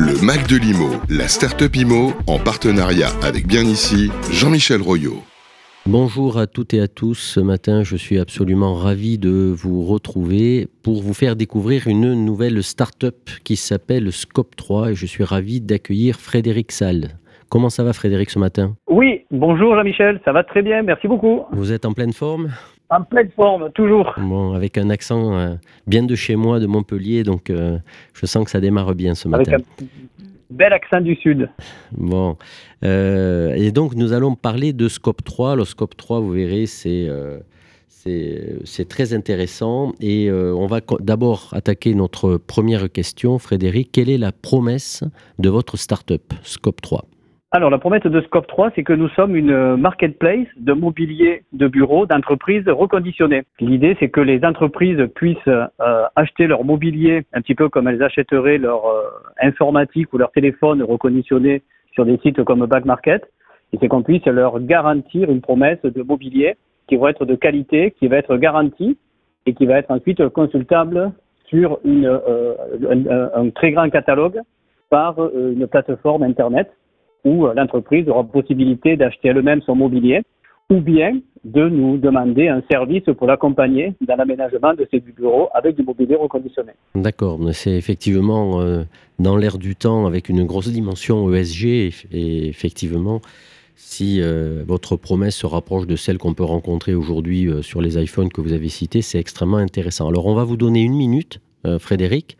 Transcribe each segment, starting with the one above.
Le Mac de l'IMO, la start-up IMO, en partenariat avec Bien Ici, Jean-Michel Royot. Bonjour à toutes et à tous. Ce matin, je suis absolument ravi de vous retrouver pour vous faire découvrir une nouvelle start-up qui s'appelle Scope 3 et je suis ravi d'accueillir Frédéric Salle. Comment ça va Frédéric ce matin? Oui, bonjour Jean-Michel, ça va très bien, merci beaucoup. Vous êtes en pleine forme? En pleine forme, toujours. Bon, avec un accent euh, bien de chez moi, de Montpellier, donc euh, je sens que ça démarre bien ce matin. Avec un bel accent du Sud. Bon, euh, et donc nous allons parler de Scope 3. Le Scope 3, vous verrez, c'est c'est très intéressant. Et on va d'abord attaquer notre première question. Frédéric, quelle est la promesse de votre start-up, Scope 3 alors, la promesse de Scope 3, c'est que nous sommes une marketplace de mobilier de bureaux d'entreprises reconditionnées. L'idée, c'est que les entreprises puissent euh, acheter leur mobilier un petit peu comme elles achèteraient leur euh, informatique ou leur téléphone reconditionné sur des sites comme Back Market. Et c'est qu'on puisse leur garantir une promesse de mobilier qui va être de qualité, qui va être garantie et qui va être ensuite consultable sur une, euh, un, un, très grand catalogue par une plateforme Internet où euh, l'entreprise aura possibilité d'acheter elle-même son mobilier ou bien de nous demander un service pour l'accompagner dans l'aménagement de ses bureaux avec du mobilier reconditionné. D'accord, c'est effectivement euh, dans l'air du temps avec une grosse dimension ESG et effectivement si euh, votre promesse se rapproche de celle qu'on peut rencontrer aujourd'hui sur les iPhones que vous avez cités, c'est extrêmement intéressant. Alors on va vous donner une minute Frédéric,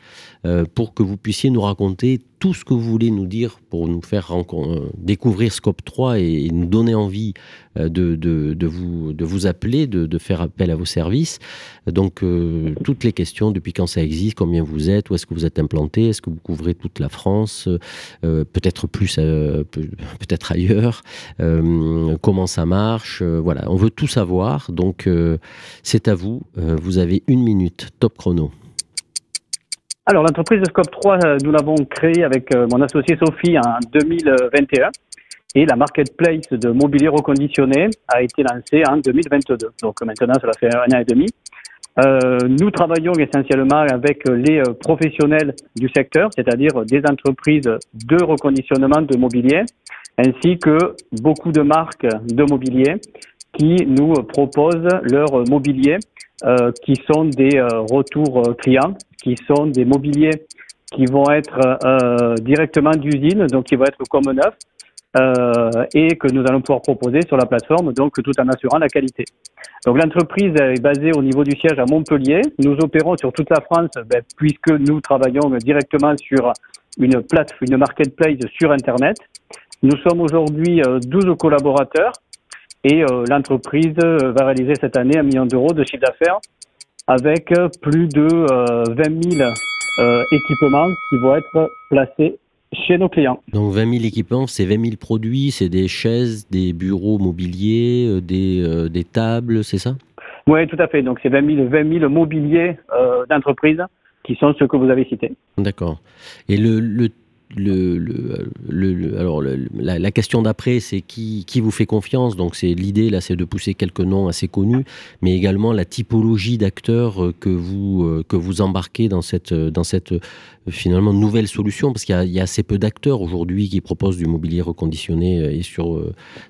euh, pour que vous puissiez nous raconter tout ce que vous voulez nous dire pour nous faire euh, découvrir Scope 3 et, nous donner envie de, de, vous, de vous appeler, de, faire appel à vos services. Donc, toutes les questions, depuis quand ça existe, combien vous êtes, où est-ce que vous êtes implanté, est-ce que vous couvrez toute la France, peut-être plus, peut-être ailleurs, comment ça marche, voilà, on veut tout savoir. Donc, c'est à vous, vous avez une minute, top chrono. Alors, l'entreprise de Scope 3, euh, nous l'avons créée avec euh, mon associé Sophie en 2021 et la marketplace de mobilier reconditionné a été lancée en 2022. Donc maintenant, cela fait un an et demi. Euh, nous travaillons essentiellement avec les professionnels du secteur, c'est-à-dire des entreprises de reconditionnement de mobilier, ainsi que beaucoup de marques de mobilier qui nous proposent leur mobilier, euh, qui sont des retours clients qui sont des mobiliers qui vont être euh, directement d'usine, donc qui vont être comme neuf, euh, et que nous allons pouvoir proposer sur la plateforme, donc tout en assurant la qualité. Donc l'entreprise est basée au niveau du siège à Montpellier. Nous opérons sur toute la France, ben, puisque nous travaillons directement sur une plateforme, une marketplace sur Internet. Nous sommes aujourd'hui 12 euh, collaborateurs et l'entreprise va réaliser cette année un million d'euros de chiffre d'affaires avec plus de 20 000 euh, équipements qui vont être placés chez nos clients. Donc 20 000 équipements, c'est 20 000 produits, c'est des chaises, des bureaux mobiliers, euh, des, euh, des tables, c'est ça? Oui, tout à fait. Donc c'est 20 000, 20 000 mobiliers d'entreprise qui sont ceux que vous avez cités. D'accord. Et le, le le, le, alors la, question d'après, c'est qui, qui, vous fait confiance? Donc c'est l'idée là, c'est de pousser quelques noms assez connus, mais également la typologie d'acteurs euh, que vous euh, que vous embarquez dans cette dans cette euh, finalement nouvelle solution, parce qu'il y, y, a assez peu d'acteurs aujourd'hui qui proposent du mobilier reconditionné et sur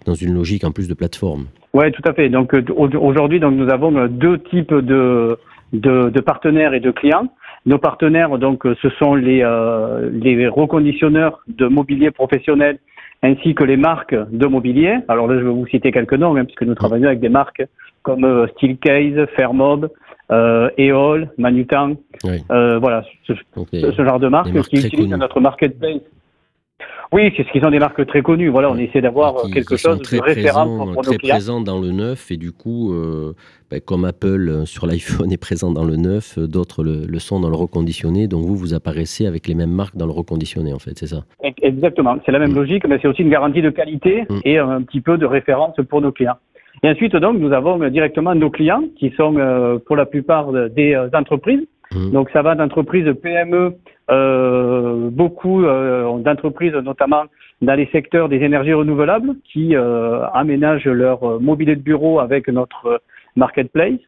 dans une logique en plus de plateforme. Oui, tout à fait. Donc aujourd'hui, donc nous avons deux types de, de, de partenaires et de clients. Nos partenaires, donc, euh, ce sont les, euh, les reconditionneurs de mobilier professionnel ainsi que les marques de mobilier. Alors là, je vais vous citer quelques noms, hein, puisque nous travaillons avec des marques comme euh, Steelcase, Fairmob, euh, Eol, Manutan, euh, voilà, ce, ce, genre de marques, qui utilisent notre marketplace oui, c'est ce qu'ils ont des marques très connues. Voilà, on essaie d'avoir quelque chose de référent pour, nos très présent dans le neuf et du coup, euh, ben, comme Apple euh, sur l'iPhone est présent dans le neuf, euh, d'autres le, sont dans le reconditionné. Donc vous, vous apparaissez avec les mêmes marques dans le reconditionné, en fait, c'est ça? Exactement. C'est la même mm. logique, mais c'est aussi une garantie de qualité mm. et un petit peu de référence pour nos clients. Et ensuite, donc, nous avons directement nos clients qui sont pour la plupart des entreprises. Mm. Donc ça va d'entreprises PME euh, beaucoup euh, d'entreprises, notamment dans les secteurs des énergies renouvelables, qui euh, aménagent leur mobilier de bureau avec notre marketplace,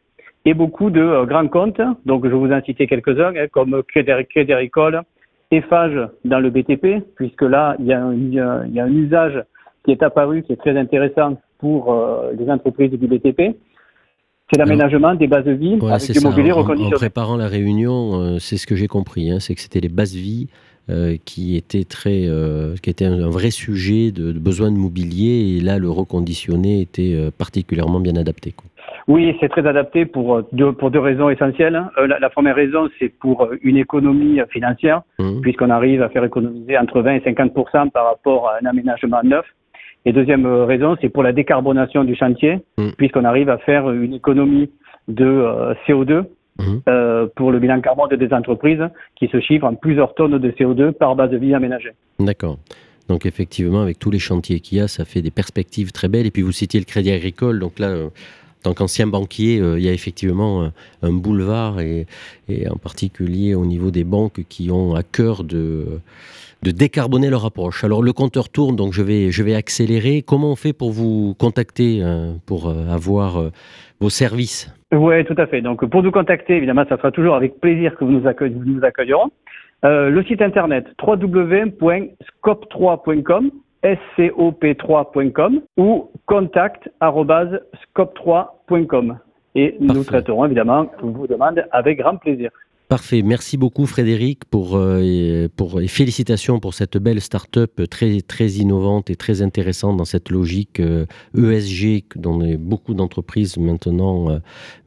et beaucoup de grands comptes. Donc, je vous en citer quelques-uns, hein, comme Crédit Agricole, Eiffage dans le BTP, puisque là, il y, a un, usage qui est apparu, qui est très intéressant pour euh, les entreprises du BTP. C'est l'aménagement des bases de vie avec du mobilier reconditionné. En, préparant la réunion, euh, c'est ce que j'ai compris, hein, c'est que c'était les bases vie euh, qui étaient très, qui était un, vrai sujet de, besoin de mobilier et là le reconditionné était particulièrement bien adapté. Oui, c'est très adapté pour deux, pour deux raisons essentielles. Hein. La, première raison, c'est pour une économie financière, mmh. puisqu'on arrive à faire économiser entre 20 et 50 par rapport à un aménagement neuf. Et deuxième euh, raison, c'est pour la décarbonation du chantier, mm. puisqu'on arrive à faire une économie de euh, CO2 mm. euh, pour le bilan carbone des entreprises qui se chiffre en plusieurs tonnes de CO2 par base de vie aménagée. D'accord. Donc effectivement, avec tous les chantiers qu'il y a, ça fait des perspectives très belles. Et puis vous citiez le Crédit Agricole, donc là, en tant qu'ancien banquier, il y a effectivement un, boulevard, et, en particulier au niveau des banques qui ont à cœur de de décarboner leur approche. Alors le compteur tourne, donc je vais, je vais accélérer. Comment on fait pour vous contacter, euh, pour euh, avoir euh, vos services? Oui, tout à fait. Donc pour nous contacter, évidemment, ça sera toujours avec plaisir que vous nous, nous accueillerons. le site internet www.scope3.com scop3.com ou contact.scope3.com. Et nous traiterons évidemment vos demandes avec grand plaisir. Parfait. Merci beaucoup Frédéric pour, euh, pour et félicitations pour cette belle start-up très, très innovante et très intéressante dans cette logique ESG euh, e dont beaucoup d'entreprises maintenant euh,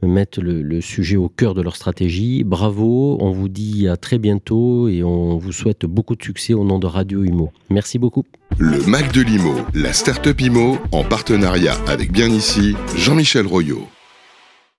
mettent le, sujet au cœur de leur stratégie. Bravo. On vous dit à très bientôt et on vous souhaite beaucoup de succès au nom de Radio Imo. Merci beaucoup. Le Mac de l'Imo, la start-up Imo en partenariat avec bien ici Jean-Michel Royot.